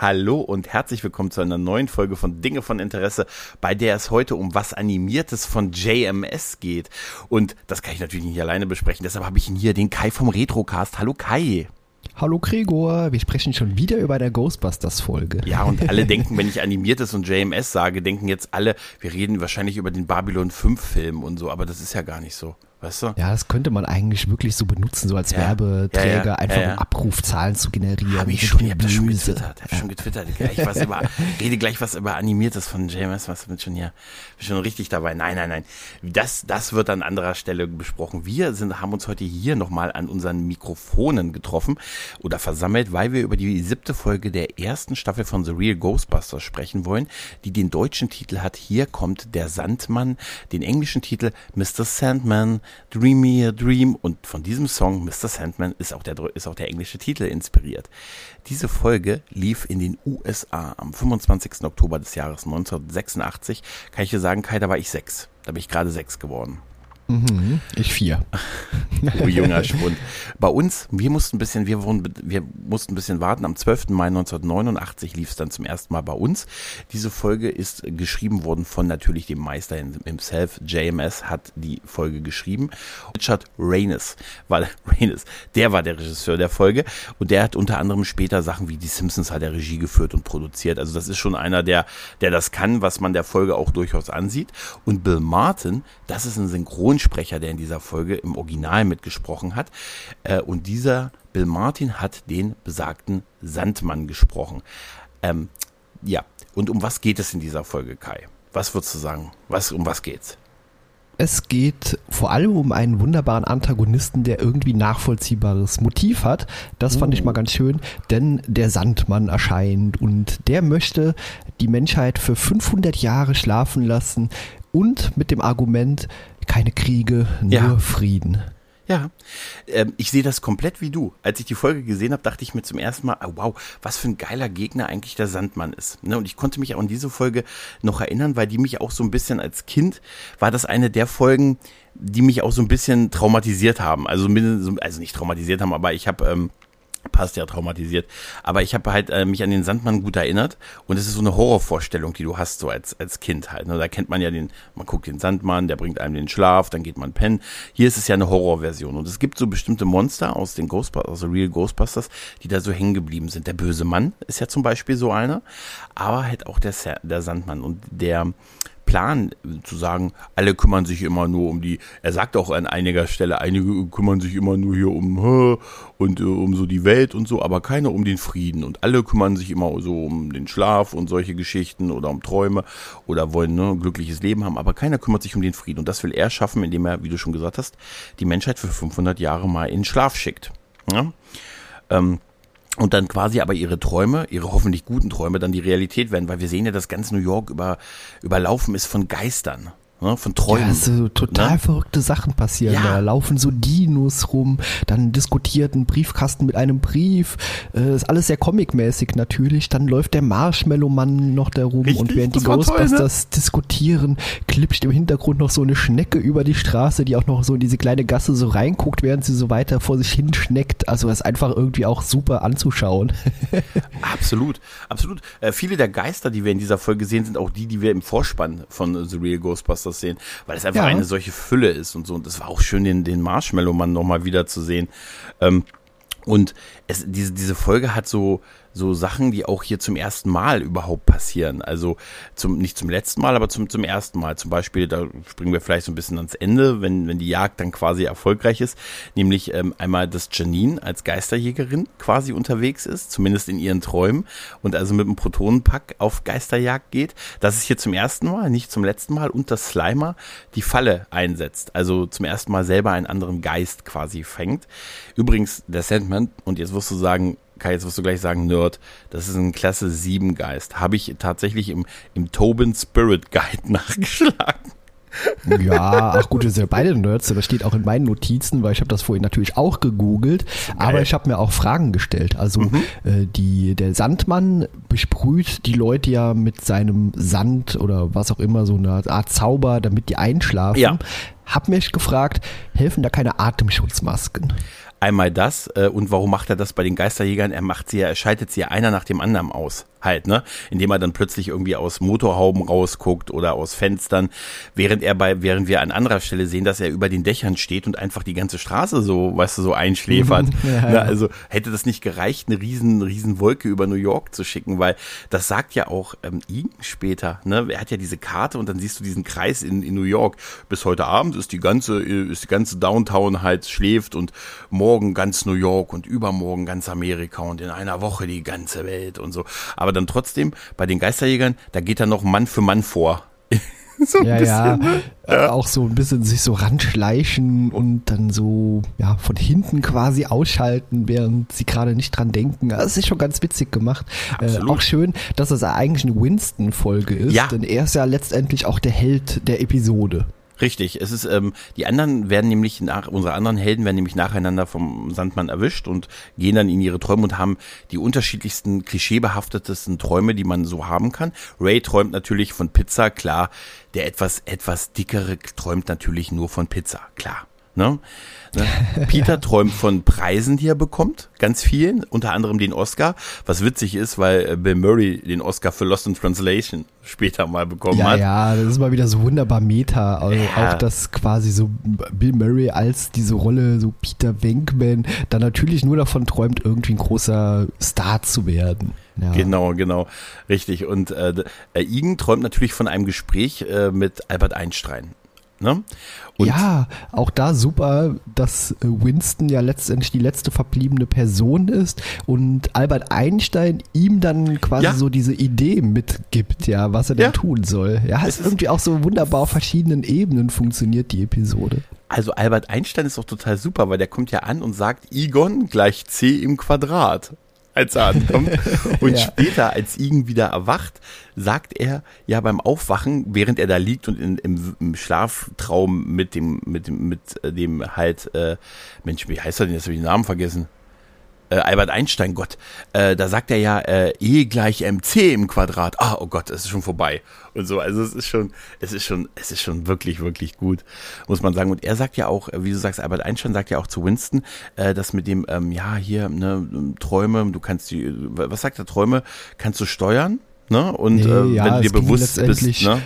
Hallo und herzlich willkommen zu einer neuen Folge von Dinge von Interesse, bei der es heute um was Animiertes von JMS geht. Und das kann ich natürlich nicht alleine besprechen, deshalb habe ich ihn hier, den Kai vom Retrocast. Hallo Kai. Hallo Gregor, wir sprechen schon wieder über der Ghostbusters-Folge. Ja, und alle denken, wenn ich animiertes und JMS sage, denken jetzt alle, wir reden wahrscheinlich über den Babylon 5-Film und so, aber das ist ja gar nicht so. Weißt du? Ja, das könnte man eigentlich wirklich so benutzen, so als Ja. Werbeträger, Ja, einfach um Abrufzahlen zu generieren. Habe ich schon, ich habe das schon getwittert, hab schon getwittert. Gleich was über, rede gleich was über animiertes von JMS, was bin schon hier, bin schon richtig dabei. Nein, nein, nein. Das, das wird an anderer Stelle besprochen. Wir sind, haben uns heute hier nochmal an unseren Mikrofonen getroffen oder versammelt, weil wir über die siebte Folge der ersten Staffel von The Real Ghostbusters sprechen wollen, die den deutschen Titel hat, Hier kommt der Sandmann, den englischen Titel Mr. Sandman, Dream Me a Dream und von diesem Song Mr. Sandman ist auch der, ist auch der englische Titel inspiriert. Diese Folge lief in den USA am 25. Oktober des Jahres 1986. Kann ich dir sagen, Kai, da war ich sechs. Da bin ich gerade sechs geworden. Mhm, ich vier. Oh, junger Schwund. Bei uns, wir mussten ein bisschen, wir wurden, wir mussten ein bisschen warten. Am 12. Mai 1989 lief es dann zum ersten Mal bei uns. Diese Folge ist geschrieben worden von natürlich dem Meister himself. JMS hat die Folge geschrieben. Richard Reynes war, Reynes, der war der Regisseur der Folge und der hat unter anderem später Sachen wie die Simpsons hat er Regie geführt und produziert. Also das ist schon einer, der, der das kann, was man der Folge auch durchaus ansieht. Und Bill Martin, das ist ein Synchronsprecher, der in dieser Folge im Original mitgesprochen hat. Äh, Und dieser Bill Martin hat den besagten Sandmann gesprochen. Ähm, ja, und um was geht es in dieser Folge, Kai? Was würdest du sagen? Was, um was geht's? Es geht vor allem um einen wunderbaren Antagonisten, der irgendwie nachvollziehbares Motiv hat. Das fand ich mal ganz schön, denn der Sandmann erscheint und der möchte die Menschheit für 500 Jahre schlafen lassen und mit dem Argument, keine Kriege, nur Ja. Frieden. Ja, ähm, ich sehe das komplett wie du. Als ich die Folge gesehen habe, dachte ich mir zum ersten Mal, oh, wow, was für ein geiler Gegner eigentlich der Sandmann ist. Ne? Und ich konnte mich auch an diese Folge noch erinnern, weil die mich auch so ein bisschen als Kind, war das eine der Folgen, die mich auch so ein bisschen traumatisiert haben. Also, also nicht traumatisiert haben, aber ich habe... Ähm, passt ja traumatisiert. Aber ich habe halt äh, mich an den Sandmann gut erinnert und es ist so eine Horrorvorstellung, die du hast so als als Kind halt. Ne? Da kennt man ja den, man guckt den Sandmann, der bringt einem den Schlaf, dann geht man pennen. Hier ist es ja eine Horrorversion und es gibt so bestimmte Monster aus den Ghostbusters, den Real Ghostbusters, die da so hängen geblieben sind. Der böse Mann ist ja zum Beispiel so einer, aber halt auch der der Sandmann und der Plan äh, zu sagen, alle kümmern sich immer nur um die, er sagt auch an einiger Stelle, einige kümmern sich immer nur hier um und äh, um so die Welt und so, aber keiner um den Frieden und alle kümmern sich immer so um den Schlaf und solche Geschichten oder um Träume oder wollen ne, ein glückliches Leben haben, aber keiner kümmert sich um den Frieden und das will er schaffen, indem er, wie du schon gesagt hast, die Menschheit für 500 Jahre mal in den Schlaf schickt. Ja? Ähm, und dann quasi aber ihre Träume, ihre hoffentlich guten Träume, dann die Realität werden, weil wir sehen ja, dass ganz New York über, überlaufen ist von Geistern, ne, von Träumen. Ja, so total ne? verrückte Sachen passieren. Ja. Da laufen so Dinos rum, dann diskutiert ein Briefkasten mit einem Brief. Äh, ist alles sehr comicmäßig natürlich. Dann läuft der Marshmallow-Mann noch da rum Richtig, und während die war toll, ne? Ghostbusters diskutieren, klipscht im Hintergrund noch so eine Schnecke über die Straße, die auch noch so in diese kleine Gasse so reinguckt, während sie so weiter vor sich hin schneckt. Also ist einfach irgendwie auch super anzuschauen. Absolut, absolut. Äh, viele der Geister, die wir in dieser Folge sehen, sind auch die, die wir im Vorspann von The Real Ghostbusters sehen, weil es einfach Ja. eine solche Fülle ist und so. Und es war auch schön, den, den Marshmallow-Mann nochmal wieder zu sehen. Ähm, und es, diese, diese Folge hat so, so Sachen, die auch hier zum ersten Mal überhaupt passieren. Also zum, nicht zum letzten Mal, aber zum, zum ersten Mal. Zum Beispiel, da springen wir vielleicht so ein bisschen ans Ende, wenn, wenn die Jagd dann quasi erfolgreich ist. Nämlich ähm, einmal, dass Janine als Geisterjägerin quasi unterwegs ist, zumindest in ihren Träumen, und also mit einem Protonenpack auf Geisterjagd geht. Das ist hier zum ersten Mal, nicht zum letzten Mal. Und dass Slimer die Falle einsetzt. Also zum ersten Mal selber einen anderen Geist quasi fängt. Übrigens, der Sandman, und jetzt wirst du sagen, Kai, jetzt wirst du gleich sagen, Nerd, das ist ein Klasse 7 Geist. Habe ich tatsächlich im, im Tobin Spirit Guide nachgeschlagen. Ja, ach gut, wir sind ja beide Nerds, das steht auch in meinen Notizen, weil ich habe das vorhin natürlich auch gegoogelt, aber ich habe mir auch Fragen gestellt. Also mhm. äh, die, der Sandmann besprüht die Leute ja mit seinem Sand oder was auch immer, so eine Art Zauber, damit die einschlafen. Ja. Hab mich gefragt, helfen da keine Atemschutzmasken? Einmal das äh, und warum macht er das bei den Geisterjägern? Er macht sie ja, er schaltet sie ja einer nach dem anderen aus halt, ne? Indem er dann plötzlich irgendwie aus Motorhauben rausguckt oder aus Fenstern, während er bei, während wir an anderer Stelle sehen, dass er über den Dächern steht und einfach die ganze Straße so, weißt du, so einschläfert. ja, ne? Also hätte das nicht gereicht, eine riesen, riesen Wolke über New York zu schicken, weil das sagt ja auch ähm, ihn später, ne? Er hat ja diese Karte und dann siehst du diesen Kreis in, in New York. Bis heute Abend ist die ganze, ist die ganze Downtown halt schläft und morgen ganz New York und übermorgen ganz Amerika und in einer Woche die ganze Welt und so. Aber dann trotzdem bei den Geisterjägern, da geht dann noch Mann für Mann vor. so ja, bisschen, ja, ne? ja, auch so ein bisschen sich so ranschleichen und dann so ja von hinten quasi ausschalten, während sie gerade nicht dran denken. Das ist schon ganz witzig gemacht. Äh, auch schön, dass das eigentlich eine Winston-Folge ist, ja. denn er ist ja letztendlich auch der Held der Episode. Richtig, es ist, ähm, die anderen werden nämlich nach, unsere anderen Helden werden nämlich nacheinander vom Sandmann erwischt und gehen dann in ihre Träume und haben die unterschiedlichsten, klischeebehaftetesten Träume, die man so haben kann. Ray träumt natürlich von Pizza, klar. Der etwas, etwas dickere träumt natürlich nur von Pizza, klar. Ne? ne? Peter träumt von Preisen, die er bekommt, ganz vielen, unter anderem den Oscar, was witzig ist, weil äh, Bill Murray den Oscar für Lost in Translation später mal bekommen ja, hat. Ja, das ist mal wieder so wunderbar Meta, also ja. auch dass quasi so Bill Murray als diese Rolle, so Peter Venkman, dann natürlich nur davon träumt, irgendwie ein großer Star zu werden. Ja. Genau, genau, richtig. Und äh, äh Igen träumt natürlich von einem Gespräch äh, mit Albert Einstein. Ne? ja, auch da super, dass Winston ja letztendlich die letzte verbliebene Person ist und Albert Einstein ihm dann quasi ja. so diese Idee mitgibt, ja, was er denn ja. tun soll. Ja, es ist irgendwie auch so wunderbar auf verschiedenen Ebenen funktioniert die Episode. Also Albert Einstein ist doch total super, weil der kommt ja an und sagt Egon gleich c im Quadrat als er ankommt. Und ja. später, als Igen wieder erwacht, sagt er ja beim Aufwachen, während er da liegt und in, im, im Schlaftraum mit dem, mit dem, mit äh, dem halt, äh, Mensch, wie heißt er denn? Jetzt habe ich den Namen vergessen äh, Albert Einstein, Gott, äh, da sagt er ja äh, E gleich mc im Quadrat. Ah, oh Gott, es ist schon vorbei und so. Also es ist schon, es ist schon, es ist schon wirklich, wirklich gut, muss man sagen. Und er sagt ja auch, äh, wie du sagst, Albert Einstein sagt ja auch zu Winston, äh, dass mit dem, ähm, ja hier, ne, Träume, du kannst die, was sagt er, Träume kannst du steuern, ne? Und nee, äh, ja, wenn du dir bewusst bist, ne?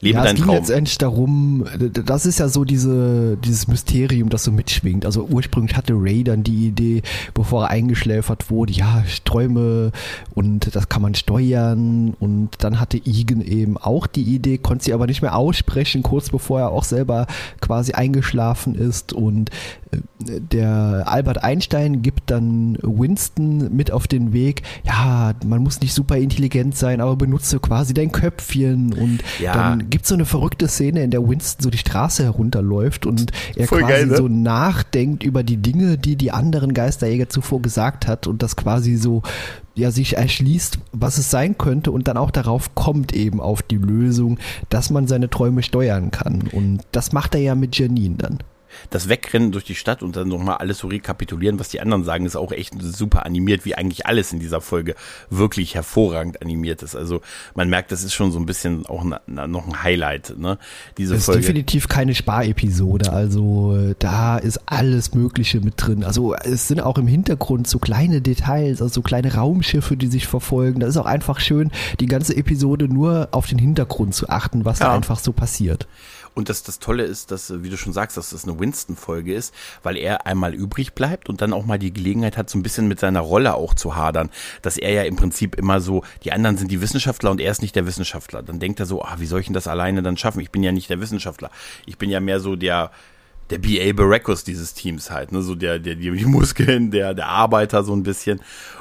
Lebe ja, deinen es ging Traum. letztendlich darum, das ist ja so diese, dieses Mysterium, das so mitschwingt. Also ursprünglich hatte Ray dann die Idee, bevor er eingeschläfert wurde, ja, ich träume und das kann man steuern. Und dann hatte Igen eben auch die Idee, konnte sie aber nicht mehr aussprechen, kurz bevor er auch selber quasi eingeschlafen ist. Und äh, der Albert Einstein gibt dann Winston mit auf den Weg, ja, man muss nicht super intelligent sein, aber benutze quasi dein Köpfchen und ja. dann gibt so eine verrückte Szene, in der Winston so die Straße herunterläuft und er Voll quasi geil, ne? so nachdenkt über die Dinge, die die anderen Geisterjäger zuvor gesagt hat und das quasi so ja sich erschließt, was es sein könnte und dann auch darauf kommt eben auf die Lösung, dass man seine Träume steuern kann und das macht er ja mit Janine dann das Wegrennen durch die Stadt und dann nochmal alles so rekapitulieren, was die anderen sagen, ist auch echt super animiert, wie eigentlich alles in dieser Folge wirklich hervorragend animiert ist. Also man merkt, das ist schon so ein bisschen auch noch ein Highlight, ne? Diese das ist Folge. definitiv keine Sparepisode, also äh, da ist alles Mögliche mit drin. Also es sind auch im Hintergrund so kleine Details, also so kleine Raumschiffe, die sich verfolgen. Da ist auch einfach schön, die ganze Episode nur auf den Hintergrund zu achten, was ja. da einfach so passiert. Und das, das Tolle ist, dass, wie du schon sagst, dass das eine Winston-Folge ist, weil er einmal übrig bleibt und dann auch mal die Gelegenheit hat, so ein bisschen mit seiner Rolle auch zu hadern. Dass er ja im Prinzip immer so, die anderen sind die Wissenschaftler und er ist nicht der Wissenschaftler. Dann denkt er so, ah, wie soll ich denn das alleine dann schaffen? Ich bin ja nicht der Wissenschaftler. Ich bin ja mehr so der, der B.A. Baracus dieses Teams halt, ne, so der, der, die Muskeln, der, der Arbeiter so ein bisschen.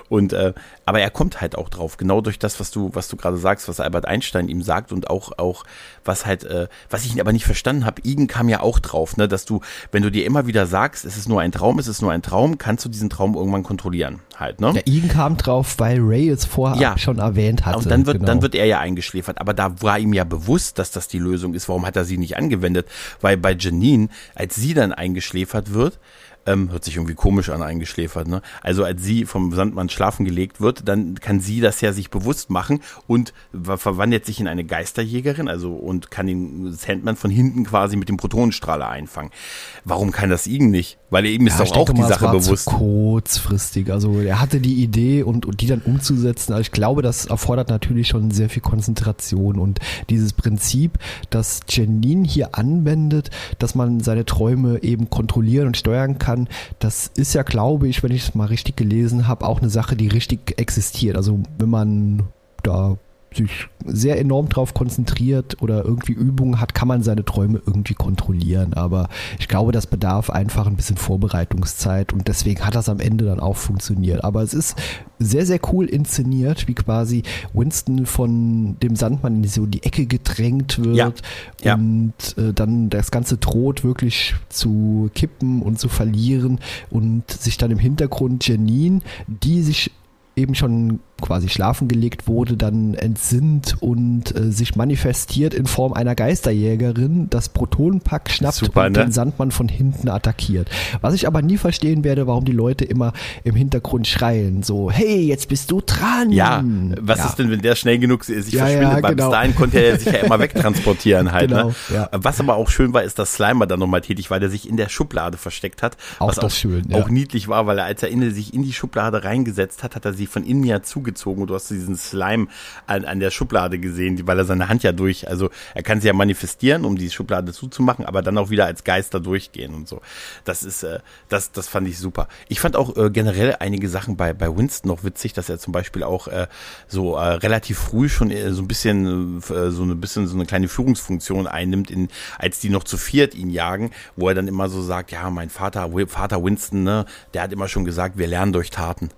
Und äh, aber er kommt halt auch drauf, genau durch das, was du, was du gerade sagst, was Albert Einstein ihm sagt und auch, auch was halt, äh, was ich aber nicht verstanden habe, Igen kam ja auch drauf, ne, dass du, wenn du dir immer wieder sagst, es ist nur ein Traum, es ist nur ein Traum, kannst du diesen Traum irgendwann kontrollieren, halt, ne? Ja, Igen kam drauf, weil Ray es vorher ja. schon erwähnt hatte. Und dann wird, genau. dann wird er ja eingeschläfert, aber da war ihm ja bewusst, dass das die Lösung ist. Warum hat er sie nicht angewendet? Weil bei Janine, als sie dann eingeschläfert wird, ähm, hört sich irgendwie komisch an, eingeschläfert. Ne? Also als sie vom Sandmann schlafen gelegt wird, dann kann sie das ja sich bewusst machen und verwandelt sich in eine Geisterjägerin, also und kann den Sandman von hinten quasi mit dem Protonenstrahler einfangen. Warum kann das Igen nicht? Weil er ihm ist ja, doch auch die mal, Sache bewusst. kurzfristig. Also er hatte die Idee und, und die dann umzusetzen. Also ich glaube, das erfordert natürlich schon sehr viel Konzentration und dieses Prinzip, das Janine hier anwendet, dass man seine Träume eben kontrollieren und steuern kann kann, das ist ja, glaube ich, wenn ich es mal richtig gelesen habe, auch eine Sache, die richtig existiert. Also wenn man da sich sehr enorm drauf konzentriert oder irgendwie Übungen hat, kann man seine Träume irgendwie kontrollieren. Aber ich glaube, das bedarf einfach ein bisschen Vorbereitungszeit und deswegen hat das am Ende dann auch funktioniert. Aber es ist sehr, sehr cool inszeniert, wie quasi Winston von dem Sandmann in so die Ecke gedrängt wird ja. Ja. und äh, dann das Ganze droht wirklich zu kippen und zu verlieren und sich dann im Hintergrund Janine, die sich eben schon quasi schlafen gelegt wurde, dann entsinnt und äh, sich manifestiert in Form einer Geisterjägerin, das Protonenpack schnappt Super, und ne? den Sandmann von hinten attackiert. Was ich aber nie verstehen werde, warum die Leute immer im Hintergrund schreien, so, hey, jetzt bist du dran. Ja, was ja. ist denn, wenn der schnell genug sich ja, verschwindet? Ja, genau. Bis dahin konnte er sich ja immer wegtransportieren halt. Ne? Genau, ne? ja. Was aber auch schön war, ist, dass Slimer dann nochmal tätig war, der sich in der Schublade versteckt hat. Auch was das auch, schön, auch niedlich war, weil er, als er in, sich in die Schublade reingesetzt hat, hat er sie von innen ja zugezogen zugezogen und du hast diesen Slime an, an der Schublade gesehen, weil er seine Hand ja durch, also er kann sie ja manifestieren, um die Schublade zuzumachen, aber dann auch wieder als Geister durchgehen und so. Das ist, äh, das, das fand ich super. Ich fand auch äh, generell einige Sachen bei, bei Winston noch witzig, dass er zum Beispiel auch äh, so äh, relativ früh schon äh, so ein bisschen, äh, so ein bisschen so eine kleine Führungsfunktion einnimmt, in, als die noch zu viert ihn jagen, wo er dann immer so sagt, ja, mein Vater, Vater Winston, ne, der hat immer schon gesagt, wir lernen durch Taten.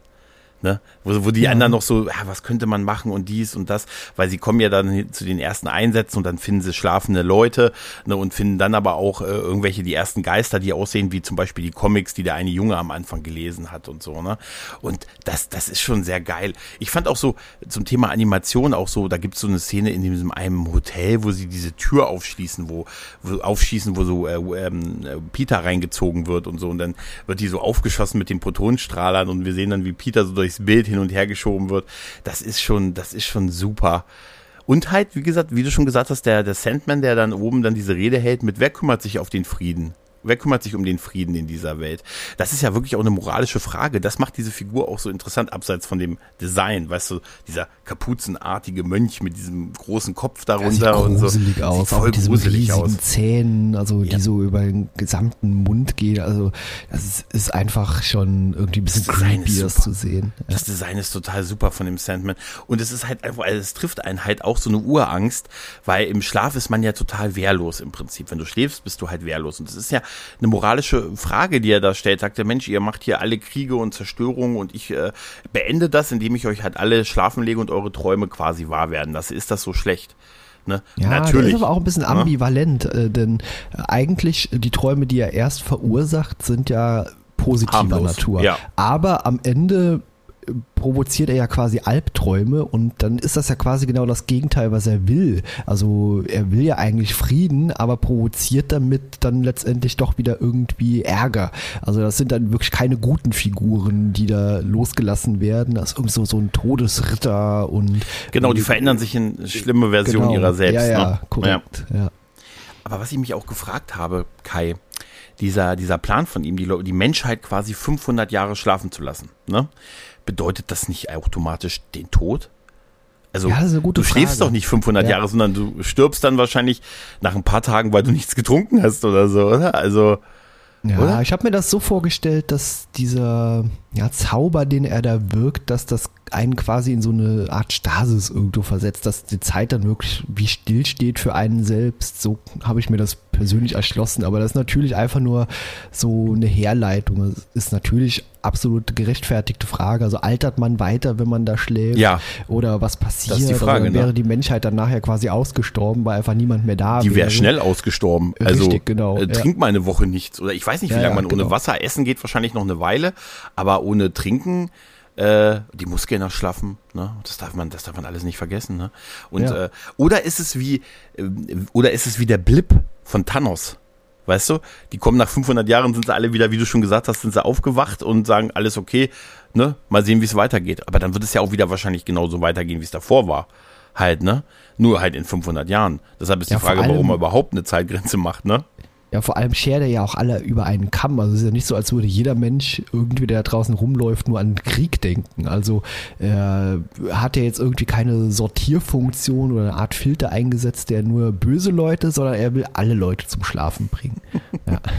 Ne? Wo, wo die ja. anderen noch so, ja, was könnte man machen und dies und das, weil sie kommen ja dann zu den ersten Einsätzen und dann finden sie schlafende Leute ne, und finden dann aber auch äh, irgendwelche, die ersten Geister, die aussehen wie zum Beispiel die Comics, die der eine Junge am Anfang gelesen hat und so. Ne? Und das, das ist schon sehr geil. Ich fand auch so zum Thema Animation auch so, da gibt es so eine Szene in diesem einem Hotel, wo sie diese Tür aufschließen, wo, wo aufschießen, wo so äh, ähm, Peter reingezogen wird und so und dann wird die so aufgeschossen mit den Protonenstrahlern und wir sehen dann, wie Peter so durch durchs Bild hin und her geschoben wird. Das ist schon, das ist schon super. Und halt, wie gesagt, wie du schon gesagt hast, der, der Sandman, der dann oben dann diese Rede hält mit, wer kümmert sich auf den Frieden? Wer kümmert sich um den Frieden in dieser Welt? Das ist ja wirklich auch eine moralische Frage. Das macht diese Figur auch so interessant, abseits von dem Design. Weißt du, dieser kapuzenartige Mönch mit diesem großen Kopf darunter ja, und so. Gruselig aus, voll auch mit diesen aus. Zähnen, also ja. die so über den gesamten Mund gehen. Also das ist, ist einfach schon irgendwie ein bisschen das creepy, das zu sehen. Das Design ist total super von dem Sandman. Und es ist halt einfach, also es trifft einen halt auch so eine Urangst, weil im Schlaf ist man ja total wehrlos im Prinzip. Wenn du schläfst, bist du halt wehrlos. Und es ist ja eine moralische Frage, die er da stellt. Sagt der Mensch, ihr macht hier alle Kriege und Zerstörungen und ich äh, beende das, indem ich euch halt alle schlafen lege und eure Träume quasi wahr werden. Das ist das so schlecht. Ne? Ja, Natürlich. ist aber auch ein bisschen ambivalent, ja? äh, denn eigentlich die Träume, die er erst verursacht, sind ja positiver Harmlos. Natur. Ja. Aber am Ende provoziert er ja quasi Albträume und dann ist das ja quasi genau das Gegenteil, was er will. Also er will ja eigentlich Frieden, aber provoziert damit dann letztendlich doch wieder irgendwie Ärger. Also das sind dann wirklich keine guten Figuren, die da losgelassen werden. Das ist irgendwie so, so ein Todesritter und. Genau, die verändern sich in schlimme Versionen genau. ihrer selbst. Ja, ja, ne? korrekt. Ja. ja. Aber was ich mich auch gefragt habe, Kai, dieser, dieser Plan von ihm, die, die Menschheit quasi 500 Jahre schlafen zu lassen, ne? Bedeutet das nicht automatisch den Tod? Also ja, du schläfst Frage. doch nicht 500 ja. Jahre, sondern du stirbst dann wahrscheinlich nach ein paar Tagen, weil du nichts getrunken hast oder so, oder? Also ja, oder? ich habe mir das so vorgestellt, dass dieser ja, Zauber, den er da wirkt, dass das einen quasi in so eine Art Stasis irgendwo versetzt, dass die Zeit dann wirklich wie still steht für einen selbst. So habe ich mir das persönlich erschlossen. Aber das ist natürlich einfach nur so eine Herleitung. Das ist natürlich absolut gerechtfertigte Frage. Also altert man weiter, wenn man da schläft? Ja. Oder was passiert? Das ist die Frage, Oder wäre ne? die Menschheit dann nachher quasi ausgestorben, weil einfach niemand mehr da Die wäre wäre? schnell ausgestorben. Also Richtig, genau, äh, ja. trink mal eine Woche nichts. Oder ich weiß nicht, wie Ja, lange ja, man ohne genau. Wasser essen geht, wahrscheinlich noch eine Weile. Aber ohne Trinken, äh, die Muskeln erschlaffen. Ne? Das darf man, das darf man alles nicht vergessen. Ne? Und Ja. äh, oder ist es wie, äh, oder ist es wie der Blip von Thanos? Weißt du, die kommen nach 500 Jahren, sind sie alle wieder, wie du schon gesagt hast, sind sie aufgewacht und sagen, alles okay, ne, mal sehen, wie es weitergeht. Aber dann wird es ja auch wieder wahrscheinlich genauso weitergehen, wie es davor war. Halt, ne? Nur halt in 500 Jahren. Deshalb ist Ja, die Frage, warum er überhaupt eine Zeitgrenze macht, ne? Ja, vor allem schert er ja auch alle über einen Kamm. Also es ist ja nicht so, als würde jeder Mensch irgendwie, der da draußen rumläuft, nur an Krieg denken. Also er hat ja jetzt irgendwie keine Sortierfunktion oder eine Art Filter eingesetzt, der nur böse Leute, sondern er will alle Leute zum Schlafen bringen. Ja.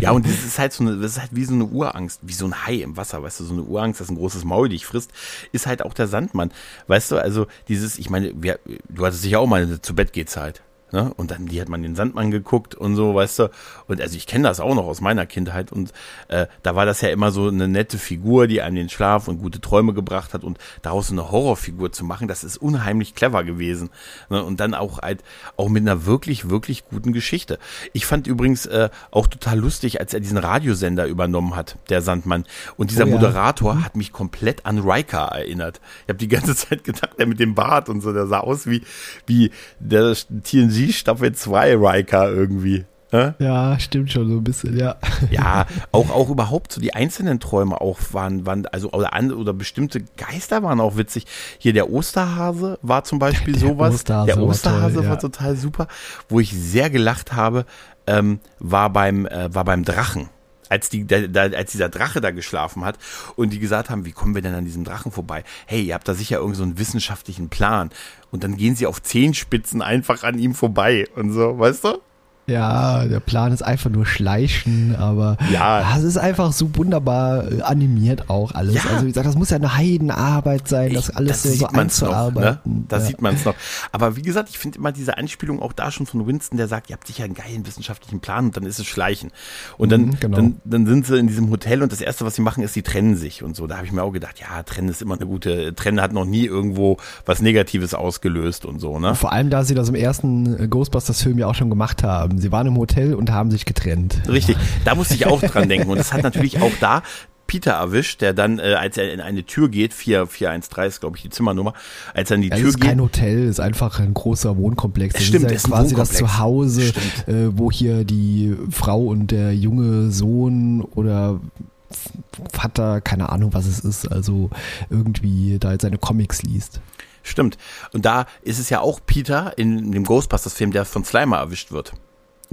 Ja, und das ist halt so eine, das ist halt wie so eine Urangst, wie so ein Hai im Wasser, weißt du, so eine Urangst, dass ein großes Maul dich frisst, ist halt auch der Sandmann. Weißt du, also dieses, ich meine, wir, du hattest sicher auch mal eine zu Bett geht Zeit. Ne? Und dann die hat man den Sandmann geguckt und so, weißt du. Und also ich kenne das auch noch aus meiner Kindheit. Und äh, da war das ja immer so eine nette Figur, die einem den Schlaf und gute Träume gebracht hat. Und daraus eine Horrorfigur zu machen, das ist unheimlich clever gewesen. Ne? Und dann auch halt auch mit einer wirklich, wirklich guten Geschichte. Ich fand übrigens äh, auch total lustig, als er diesen Radiosender übernommen hat, der Sandmann. Und dieser Oh ja. Moderator hat mich komplett an Riker erinnert. Ich habe die ganze Zeit gedacht, der mit dem Bart und so, der sah aus wie, wie der TNG Staffel 2 Riker irgendwie. Ne? ja, stimmt schon so ein bisschen, ja. Ja, auch, auch überhaupt so die einzelnen Träume auch waren, waren also oder, an, oder bestimmte Geister waren auch witzig. Hier der Osterhase war zum Beispiel Der sowas. Osterhase der war Osterhase toll, war ja. total super. Wo ich sehr gelacht habe, ähm, war beim äh, war beim Drachen. Als, die, da, da, als dieser Drache da geschlafen hat und die gesagt haben, wie kommen wir denn an diesem Drachen vorbei? Hey, ihr habt da sicher irgend so einen wissenschaftlichen Plan. Und dann gehen sie auf Zehenspitzen einfach an ihm vorbei und so, weißt du? Ja, der Plan ist einfach nur schleichen, aber Ja. es ist einfach so wunderbar äh, animiert auch alles. Ja. Also wie gesagt, das muss ja eine Heidenarbeit sein, das Ich- alles so, so man's noch. Ne? einzuarbeiten. Da ja. sieht man es noch. Aber wie gesagt, ich finde immer diese Anspielung auch da schon von Winston, der sagt, ihr habt sicher einen geilen wissenschaftlichen Plan und dann ist es Schleichen. Und dann, Mhm, genau. dann, dann sind sie in diesem Hotel und das Erste, was sie machen, ist, sie trennen sich und so. Da habe ich mir auch gedacht, ja, trennen ist immer eine gute, trennen hat noch nie irgendwo was Negatives ausgelöst und so, ne? Vor allem, da sie das im ersten äh, Ghostbusters-Film ja auch schon gemacht haben. Sie waren im Hotel und haben sich getrennt. Richtig, da musste ich auch dran denken. Und das hat natürlich auch da Peter erwischt, der dann, äh, als er in eine Tür geht, 4, 413 ist, glaube ich, die Zimmernummer, als er in die Ja, Tür es ist geht. kein Hotel, es ist einfach ein großer Wohnkomplex. Das Stimmt, ist es ist ja quasi das. Zuhause, äh, wo hier die Frau und der junge Sohn oder Vater, keine Ahnung, was es ist, also irgendwie da jetzt seine Comics liest. Stimmt. Und da ist es ja auch Peter in dem Ghostbusters-Film, der von Slimer erwischt wird.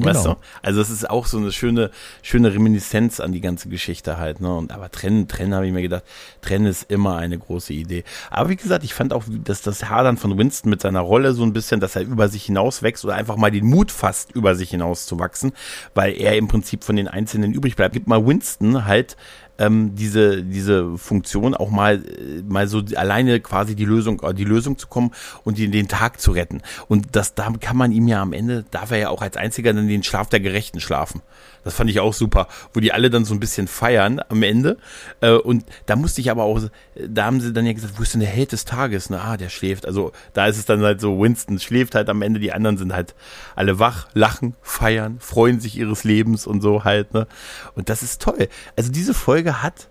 Weißt Genau. du? Also es ist auch so eine schöne, schöne Reminiszenz an die ganze Geschichte halt, ne? Und aber trennen, trennen habe ich mir gedacht, trennen ist immer eine große Idee. Aber wie gesagt, ich fand auch, dass das Hadern von Winston mit seiner Rolle so ein bisschen, dass er über sich hinaus wächst oder einfach mal den Mut fasst, über sich hinaus zu wachsen, weil er im Prinzip von den Einzelnen übrig bleibt. Gibt mal Winston halt ähm, diese, diese Funktion auch mal, äh, mal so alleine quasi die Lösung, äh, die Lösung zu kommen und den, den Tag zu retten. Und das, da kann man ihm ja am Ende, darf er ja auch als einziger dann den Schlaf der Gerechten schlafen. Das fand ich auch super, wo die alle dann so ein bisschen feiern am Ende. Äh, und da musste ich aber auch, da haben sie dann ja gesagt, wo ist denn der Held des Tages? Na, ah, der schläft. Also da ist es dann halt so, Winston schläft halt am Ende, die anderen sind halt alle wach, lachen, feiern, freuen sich ihres Lebens und so halt, ne? Und das ist toll. Also diese Folge hat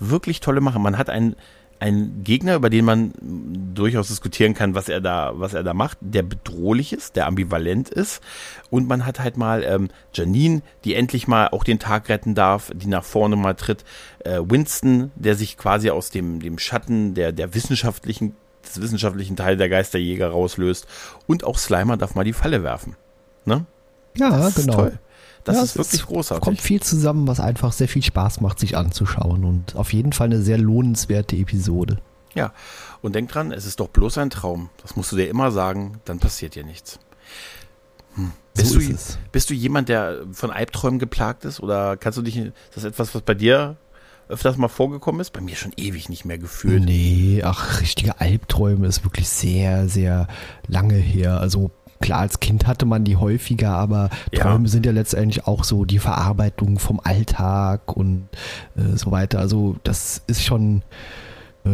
wirklich tolle Mache. Man hat einen, einen Gegner, über den man durchaus diskutieren kann, was er da, was er da macht, der bedrohlich ist, der ambivalent ist. Und man hat halt mal ähm, Janine, die endlich mal auch den Tag retten darf, die nach vorne mal tritt. Äh, Winston, der sich quasi aus dem, dem Schatten der, der wissenschaftlichen, des wissenschaftlichen Teil der Geisterjäger rauslöst. Und auch Slimer darf mal die Falle werfen. Ne? Ja, Das ist genau. toll. Das Ja, ist wirklich großartig. kommt viel zusammen, was einfach sehr viel Spaß macht, sich anzuschauen und auf jeden Fall eine sehr lohnenswerte Episode. Ja, und denk dran, es ist doch bloß ein Traum. Das musst du dir immer sagen, dann passiert dir nichts. Hm. Bist, So du, ist bist du jemand, der von Albträumen geplagt ist? Oder kannst du dich, ist das etwas, was bei dir öfters mal vorgekommen ist. Bei mir schon ewig nicht mehr gefühlt. Nee, ach, richtige Albträume ist wirklich sehr, sehr lange her. Also klar, als Kind hatte man die häufiger, aber Ja. Träume sind ja letztendlich auch so die Verarbeitung vom Alltag und äh, so weiter. Also das ist schon, äh,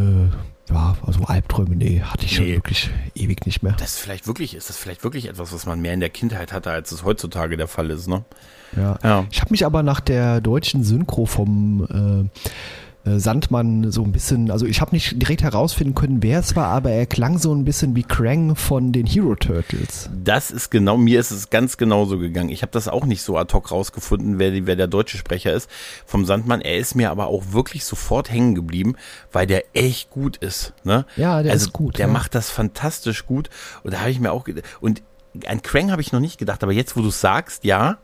ja, also Albträume, nee, hatte ich schon Nee. wirklich ewig nicht mehr. Das ist vielleicht wirklich, ist das vielleicht wirklich etwas, was man mehr in der Kindheit hatte, als es heutzutage der Fall ist, ne? Ja. Ja. Ich habe mich aber nach der deutschen Synchro vom äh, Sandmann so ein bisschen, also ich habe nicht direkt herausfinden können, wer es war, aber er klang so ein bisschen wie Krang von den Hero Turtles. Das ist genau, mir ist es ganz genauso gegangen. Ich habe das auch nicht so ad hoc rausgefunden, wer, wer der deutsche Sprecher ist vom Sandmann. Er ist mir aber auch wirklich sofort hängen geblieben, weil der echt gut ist. Ne? Ja, der also ist gut, Der ja. macht das fantastisch gut. Und da habe ich mir auch gedacht, und an Krang habe ich noch nicht gedacht, aber jetzt, wo du sagst, ja,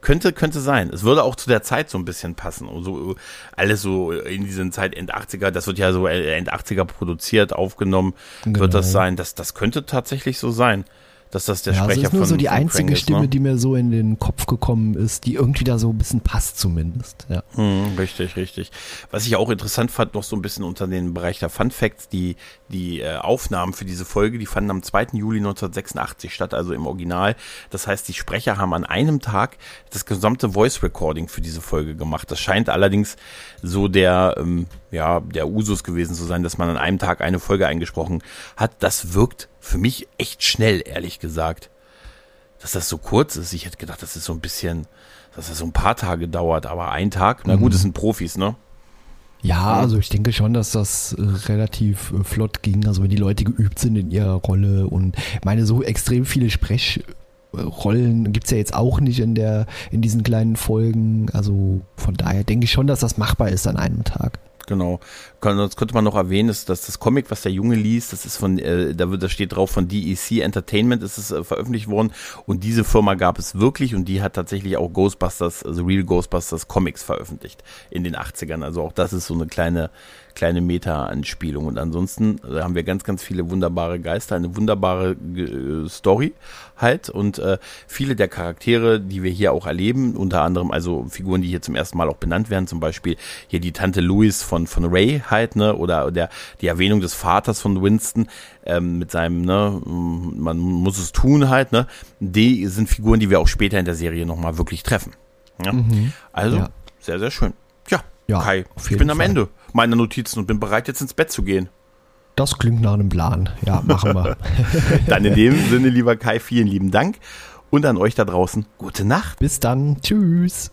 könnte, könnte sein. Es würde auch zu der Zeit so ein bisschen passen. Und so, alles so in diesen Zeit End 80er, das wird ja so End 80er produziert, aufgenommen, wird das Genau. sein. Das, das könnte tatsächlich so sein, dass das der Ja, also Sprecher ist nur von so die von einzige ist, Stimme, ne? die mir so in den Kopf gekommen ist, die irgendwie da so ein bisschen passt zumindest. Ja. Hm, richtig, richtig. Was ich auch interessant fand, noch so ein bisschen unter den Bereich der Fun Facts, die, die äh, Aufnahmen für diese Folge, die fanden am 2. Juli 1986 statt, also im Original. Das heißt, die Sprecher haben an einem Tag das gesamte Voice Recording für diese Folge gemacht. Das scheint allerdings so der, ähm, ja, der Usus gewesen zu sein, dass man an einem Tag eine Folge eingesprochen hat. Das wirkt für mich echt schnell, ehrlich gesagt. Dass das so kurz ist. Ich hätte gedacht, das ist so ein bisschen, dass das so ein paar Tage dauert, aber ein Tag, na gut, das sind Profis, ne? Ja, also ich denke schon, dass das äh, relativ äh, flott ging. Also wenn die Leute geübt sind in ihrer Rolle und ich meine, so extrem viele Sprechrollen gibt's ja jetzt auch nicht in der, in diesen kleinen Folgen. Also von daher denke ich schon, dass das machbar ist an einem Tag. Genau. Das könnte man noch erwähnen, dass, dass das Comic, was der Junge liest, das ist von, äh, da steht drauf von DEC Entertainment ist es äh, veröffentlicht worden und diese Firma gab es wirklich und die hat tatsächlich auch Ghostbusters, also Real Ghostbusters Comics veröffentlicht in den 80ern. Also auch das ist so eine kleine, kleine Meta-Anspielung und ansonsten äh, haben wir ganz, ganz viele wunderbare Geister, eine wunderbare äh, Story halt und äh, viele der Charaktere, die wir hier auch erleben, unter anderem also Figuren, die hier zum ersten Mal auch benannt werden, zum Beispiel hier die Tante Louis von, von Ray halt, ne, oder der, die Erwähnung des Vaters von Winston, ähm, mit seinem, ne, mm, man muss es tun halt, ne, die sind Figuren, die wir auch später in der Serie nochmal wirklich treffen. Ja? Also, Ja. sehr, sehr schön. Ja, Ja, Kai, ich bin am Fall. Ende meiner Notizen und bin bereit, jetzt ins Bett zu gehen. Das klingt nach einem Plan. Ja, machen wir. Dann in dem Sinne, lieber Kai, vielen lieben Dank. Und an euch da draußen, gute Nacht. Bis dann. Tschüss.